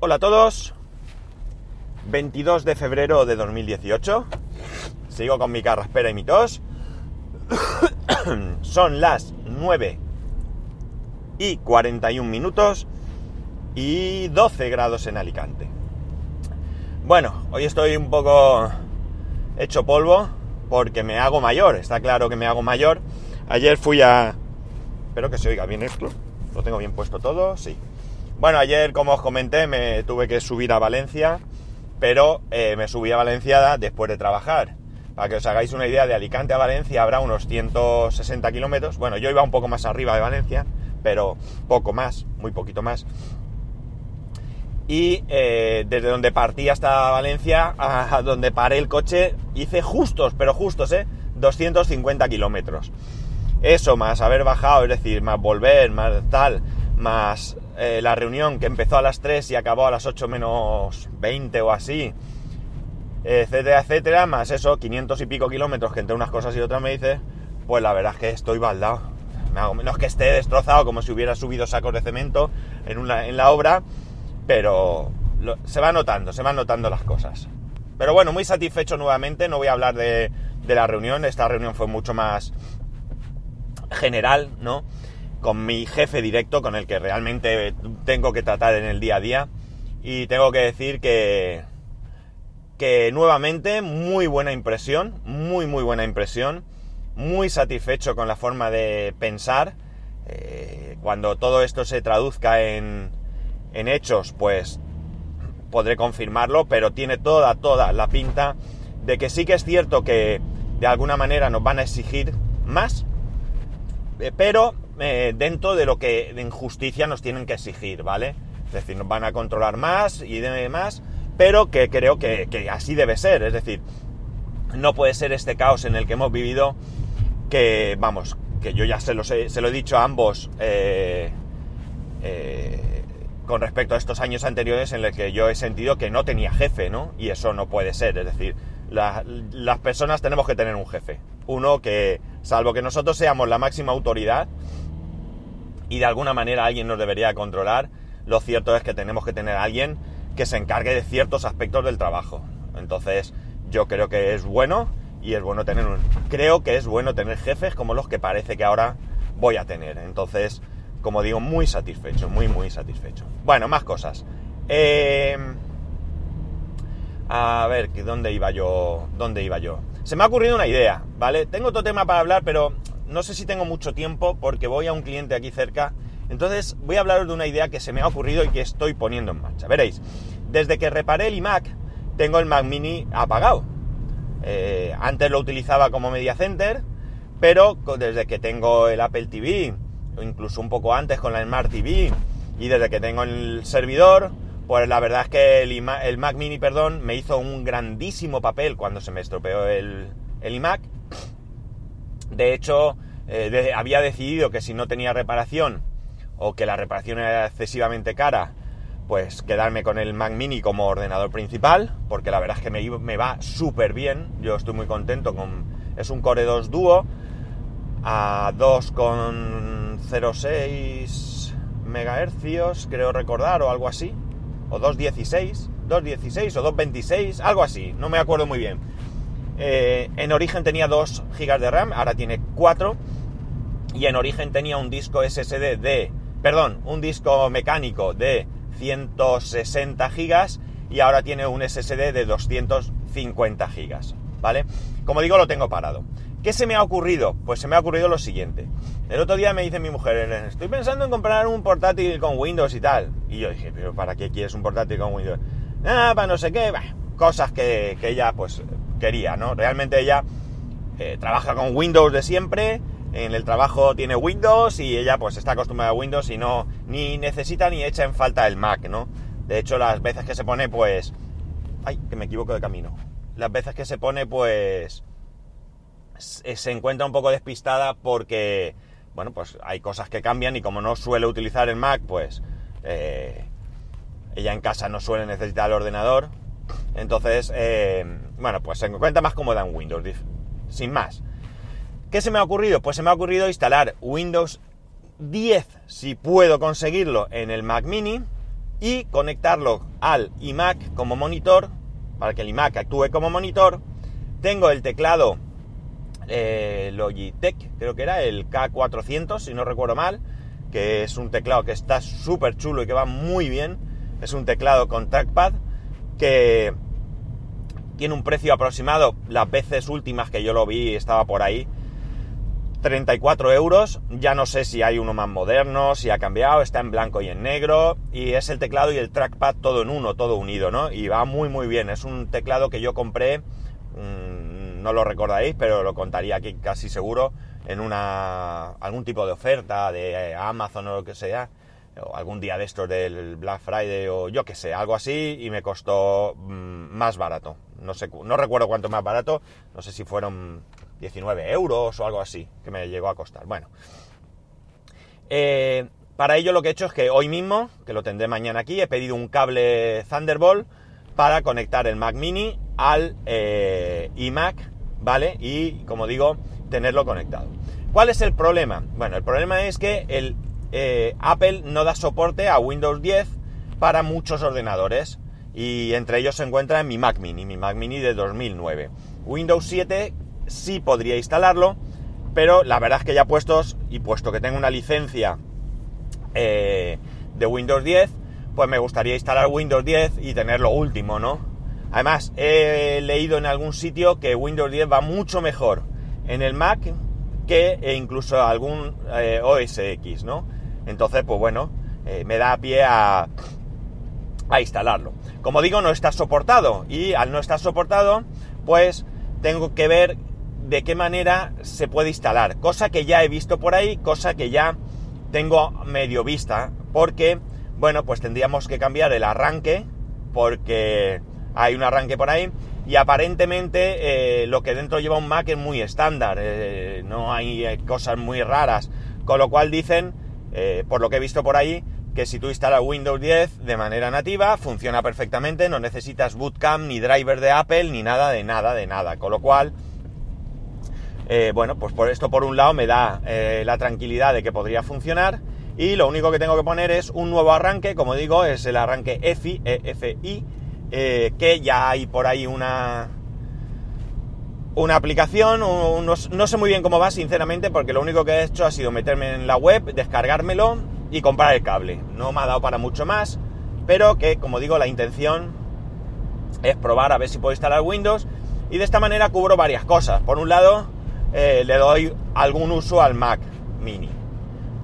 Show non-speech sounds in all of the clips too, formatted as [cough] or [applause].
Hola a todos. 22 de febrero de 2018. Sigo con mi carraspera y mi tos. [coughs] Son las 9 y 41 minutos y 12 grados en Alicante. Bueno, hoy estoy un poco hecho polvo porque me hago mayor. Está claro que me hago mayor. Ayer fui a... Espero que se oiga bien esto. Lo tengo bien puesto todo, sí. Bueno, ayer, como os comenté, me tuve que subir a Valencia, pero eh, me subí a Valencia después de trabajar. Para que os hagáis una idea, de Alicante a Valencia habrá unos 160 kilómetros. Bueno, yo iba un poco más arriba de Valencia, pero poco más, muy poquito más. Y eh, desde donde partí hasta Valencia, [laughs] a donde paré el coche, hice justos, pero justos, ¿eh? 250 kilómetros. Eso más haber bajado, es decir, más volver, más tal, más eh, la reunión que empezó a las 3 y acabó a las 8 menos 20 o así, etcétera, etcétera, más eso, 500 y pico kilómetros que entre unas cosas y otras me dice, pues la verdad es que estoy baldado. Hago menos que esté destrozado como si hubiera subido sacos de cemento en, una, en la obra, pero se va notando, se van notando las cosas. Pero bueno, muy satisfecho nuevamente, no voy a hablar de, de la reunión, esta reunión fue mucho más general, ¿no? Con mi jefe directo, con el que realmente tengo que tratar en el día a día. Y tengo que decir que, que nuevamente muy buena impresión, muy muy buena impresión, muy satisfecho con la forma de pensar. Eh, cuando todo esto se traduzca en, en hechos, pues podré confirmarlo, pero tiene toda, toda la pinta de que sí que es cierto que de alguna manera nos van a exigir más, eh, pero eh, dentro de lo que en justicia nos tienen que exigir, ¿vale? Es decir, nos van a controlar más y demás, pero que creo que, así debe ser, es decir, no puede ser este caos en el que hemos vivido que, vamos, que yo ya se lo, he dicho a ambos eh, eh, con respecto a estos años anteriores en los que yo he sentido que no tenía jefe, ¿no? Y eso no puede ser, es decir, las personas tenemos que tener un jefe, uno que, salvo que nosotros seamos la máxima autoridad, y de alguna manera alguien nos debería controlar, lo cierto es que tenemos que tener a alguien que se encargue de ciertos aspectos del trabajo. Entonces, yo creo que es bueno y es bueno tener un, creo que es bueno tener jefes como los que parece que ahora voy a tener. Entonces, como digo, muy satisfecho, muy muy satisfecho. Bueno, más cosas. Em, a ver, ¿dónde iba yo? ¿Dónde iba yo? Se me ha ocurrido una idea, ¿vale? Tengo otro tema para hablar, pero no sé si tengo mucho tiempo porque voy a un cliente aquí cerca. Entonces voy a hablaros de una idea que se me ha ocurrido y que estoy poniendo en marcha. Veréis, desde que reparé el iMac, tengo el Mac Mini apagado. Eh, antes lo utilizaba como media center, pero desde que tengo el Apple TV, o incluso un poco antes con la Smart TV, y desde que tengo el servidor, pues la verdad es que el, Mac Mini, perdón, me hizo un grandísimo papel cuando se me estropeó el, el iMac de hecho, eh, había decidido que si no tenía reparación o que la reparación era excesivamente cara, pues quedarme con el Mac Mini como ordenador principal, porque la verdad es que me, me va súper bien, yo estoy muy contento con... Es un Core 2 Duo a 2,06 MHz, creo recordar, o algo así, o 2,16, 2,16 o 2,26, algo así, no me acuerdo muy bien eh, en origen tenía 2 GB de RAM, ahora tiene 4. Y en origen tenía un disco SSD de, perdón, un disco mecánico de 160 GB y ahora tiene un SSD de 250 GB, ¿vale? Como digo, lo tengo parado. ¿Qué se me ha ocurrido? Pues se me ha ocurrido lo siguiente. El otro día me dice mi mujer, estoy pensando en comprar un portátil con Windows y tal. Y yo dije, pero ¿para qué quieres un portátil con Windows? Ah, para no sé qué, cosas que, que ella pues quería, ¿no? Realmente ella eh, trabaja con Windows de siempre, en el trabajo tiene Windows y ella pues está acostumbrada a Windows y no ni necesita ni echa en falta el Mac, ¿no? De hecho, las veces que se pone, pues... Ay, que me equivoco de camino. Las veces que se pone, pues... Se encuentra un poco despistada porque, bueno, pues hay cosas que cambian y como no suele utilizar el Mac, pues... Eh, ella en casa no suele necesitar el ordenador. Entonces, eh, bueno, pues se encuentra más cómoda en Windows, sin más. ¿Qué se me ha ocurrido? Pues se me ha ocurrido instalar Windows 10, si puedo conseguirlo, en el Mac mini y conectarlo al iMac como monitor, para que el iMac actúe como monitor. Tengo el teclado eh, Logitech, creo que era el K400, si no recuerdo mal, que es un teclado que está súper chulo y que va muy bien. Es un teclado con trackpad que tiene un precio aproximado, las veces últimas que yo lo vi estaba por ahí, 34 euros. Ya no sé si hay uno más moderno, si ha cambiado, está en blanco y en negro. Y es el teclado y el trackpad todo en uno, todo unido, ¿no? Y va muy muy bien. Es un teclado que yo compré, mmm, no lo recordaréis, pero lo contaría aquí casi seguro, en una algún tipo de oferta de Amazon o lo que sea. O algún día de estos del Black Friday o yo que sé, algo así, y me costó mmm, más barato. No sé, no recuerdo cuánto más barato, no sé si fueron 19 euros o algo así, que me llegó a costar. Bueno, eh, para ello lo que he hecho es que hoy mismo, que lo tendré mañana aquí, he pedido un cable Thunderbolt para conectar el Mac Mini al eh, iMac, ¿vale? Y como digo, tenerlo conectado. ¿Cuál es el problema? Bueno, el problema es que el eh, Apple no da soporte a Windows 10 para muchos ordenadores y entre ellos se encuentra mi Mac Mini, mi Mac Mini de 2009. Windows 7 sí podría instalarlo, pero la verdad es que ya puestos, y puesto que tengo una licencia eh, de Windows 10, pues me gustaría instalar Windows 10 y tener lo último, ¿no? Además, he leído en algún sitio que Windows 10 va mucho mejor en el Mac que e incluso algún eh, OS X, ¿no? Entonces, pues bueno, eh, me da pie a, a instalarlo. Como digo, no está soportado y al no estar soportado, pues tengo que ver de qué manera se puede instalar. Cosa que ya he visto por ahí, cosa que ya tengo medio vista. Porque, bueno, pues tendríamos que cambiar el arranque. Porque hay un arranque por ahí. Y aparentemente eh, lo que dentro lleva un Mac es muy estándar. Eh, no hay cosas muy raras. Con lo cual dicen, eh, por lo que he visto por ahí, que si tú instalas Windows 10 de manera nativa, funciona perfectamente, no necesitas bootcamp, ni driver de Apple, ni nada de nada de nada. Con lo cual, eh, bueno, pues por esto por un lado me da eh, la tranquilidad de que podría funcionar y lo único que tengo que poner es un nuevo arranque, como digo, es el arranque EFI, EFI que ya hay por ahí una una aplicación, no, sé muy bien cómo va sinceramente porque lo único que he hecho ha sido meterme en la web, descargármelo y comprar el cable. No me ha dado para mucho más, pero que como digo la intención es probar a ver si puedo instalar Windows y de esta manera cubro varias cosas. Por un lado, eh, le doy algún uso al Mac mini.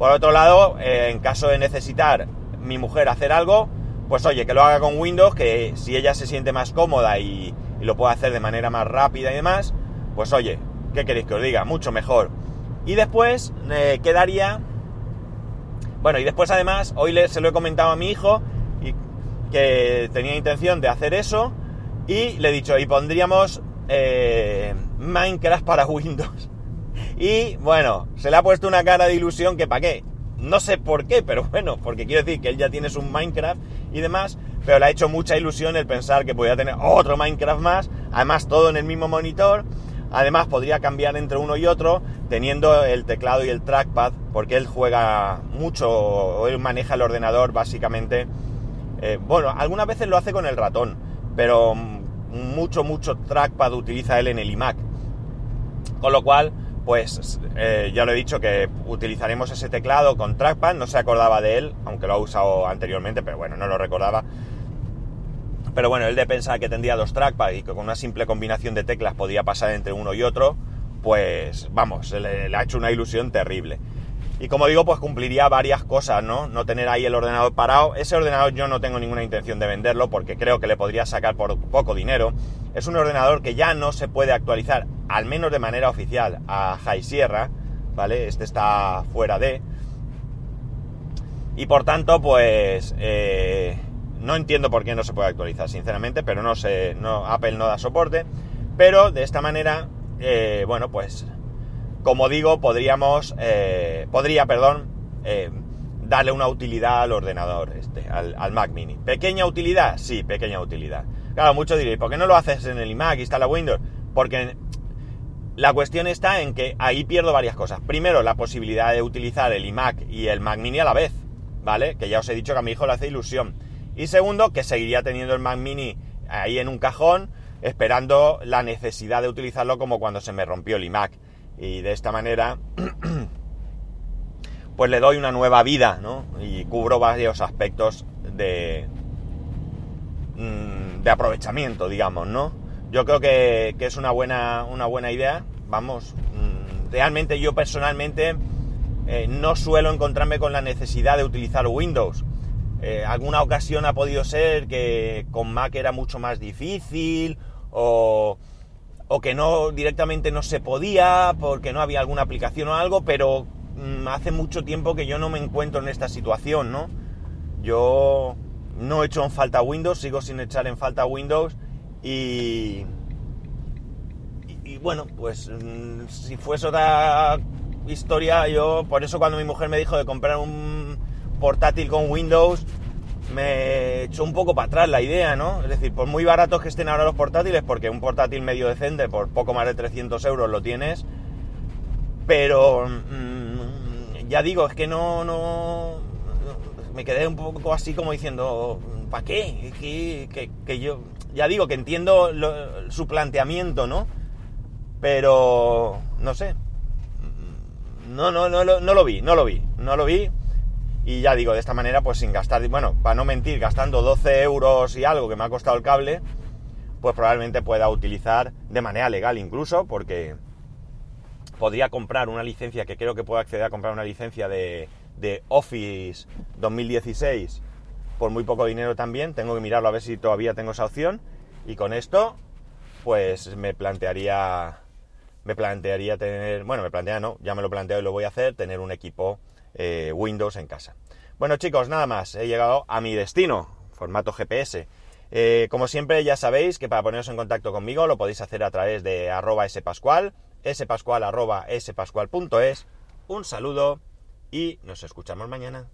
Por otro lado, eh, en caso de necesitar mi mujer hacer algo, pues oye, que lo haga con Windows, que si ella se siente más cómoda y, y lo puede hacer de manera más rápida y demás, pues oye, ¿qué queréis que os diga? Mucho mejor. Y después eh, quedaría... Bueno, y después además, hoy se lo he comentado a mi hijo y que tenía intención de hacer eso y le he dicho, y pondríamos eh, Minecraft para [laughs] Windows. Y bueno, se le ha puesto una cara de ilusión que para qué. No sé por qué, pero bueno, porque quiero decir que él ya tiene su Minecraft y demás, pero le ha hecho mucha ilusión el pensar que podía tener otro Minecraft más, además todo en el mismo monitor. Además podría cambiar entre uno y otro teniendo el teclado y el trackpad, porque él juega mucho, o él maneja el ordenador básicamente. Eh, bueno, algunas veces lo hace con el ratón, pero mucho, mucho trackpad utiliza él en el iMac. Con lo cual, pues eh, ya lo he dicho que utilizaremos ese teclado con trackpad, no se acordaba de él, aunque lo ha usado anteriormente, pero bueno, no lo recordaba. Pero bueno, él de pensar que tendría dos trackpad y que con una simple combinación de teclas podía pasar entre uno y otro, pues vamos, le, le ha hecho una ilusión terrible. Y como digo, pues cumpliría varias cosas, ¿no? No tener ahí el ordenador parado. Ese ordenador yo no tengo ninguna intención de venderlo porque creo que le podría sacar por poco dinero. Es un ordenador que ya no se puede actualizar, al menos de manera oficial, a High Sierra, ¿vale? Este está fuera de... Y por tanto, pues... Eh, no entiendo por qué no se puede actualizar, sinceramente, pero no sé, no, Apple no da soporte. Pero de esta manera, eh, bueno, pues como digo, podríamos, eh, podría, perdón, eh, darle una utilidad al ordenador, este, al, Mac Mini. ¿Pequeña utilidad? Sí, pequeña utilidad. Claro, muchos diréis, ¿por qué no lo haces en el iMac, instala Windows? Porque la cuestión está en que ahí pierdo varias cosas. Primero, la posibilidad de utilizar el iMac y el Mac Mini a la vez, ¿vale? Que ya os he dicho que a mi hijo le hace ilusión. Y segundo, que seguiría teniendo el Mac Mini ahí en un cajón, esperando la necesidad de utilizarlo como cuando se me rompió el iMac. Y de esta manera, [clears throat] pues le doy una nueva vida, ¿no? Y cubro varios aspectos de, mm, de aprovechamiento, digamos, ¿no? Yo creo que, es una buena, una buena idea. Vamos, mm, realmente yo personalmente eh, no suelo encontrarme con la necesidad de utilizar Windows. Eh, alguna ocasión ha podido ser que con Mac era mucho más difícil o, o, que no directamente no se podía porque no había alguna aplicación o algo, pero mm, hace mucho tiempo que yo no me encuentro en esta situación, ¿no? Yo no he hecho en falta Windows, sigo sin echar en falta Windows y, y, bueno, pues mm, si fuese otra historia, yo por eso cuando mi mujer me dijo de comprar un portátil con Windows, me echó un poco para atrás la idea, ¿no? Es decir, por muy baratos que estén ahora los portátiles, porque un portátil medio decente por poco más de 300 euros lo tienes, pero mm, ya digo, es que no, no, me quedé un poco así como diciendo, ¿para qué? Que, que, yo, ya digo, que entiendo su planteamiento, ¿no? Pero, no sé, no, no, no, no lo vi, no lo vi, no lo vi. Y ya digo, de esta manera, pues sin gastar, bueno, para no mentir, gastando 12 euros y algo que me ha costado el cable, pues probablemente pueda utilizar de manera legal incluso, porque podría comprar una licencia, que creo que puedo acceder a comprar una licencia de, de Office 2016 por muy poco dinero también. Tengo que mirarlo a ver si todavía tengo esa opción. Y con esto, pues me plantearía me plantearía tener, bueno, me plantea no, ya me lo planteo y lo voy a hacer, tener un equipo eh, Windows en casa. Bueno chicos, nada más, he llegado a mi destino, formato GPS. Eh, como siempre ya sabéis que para poneros en contacto conmigo lo podéis hacer a través de arroba spascual, spascual arroba. Un saludo y nos escuchamos mañana.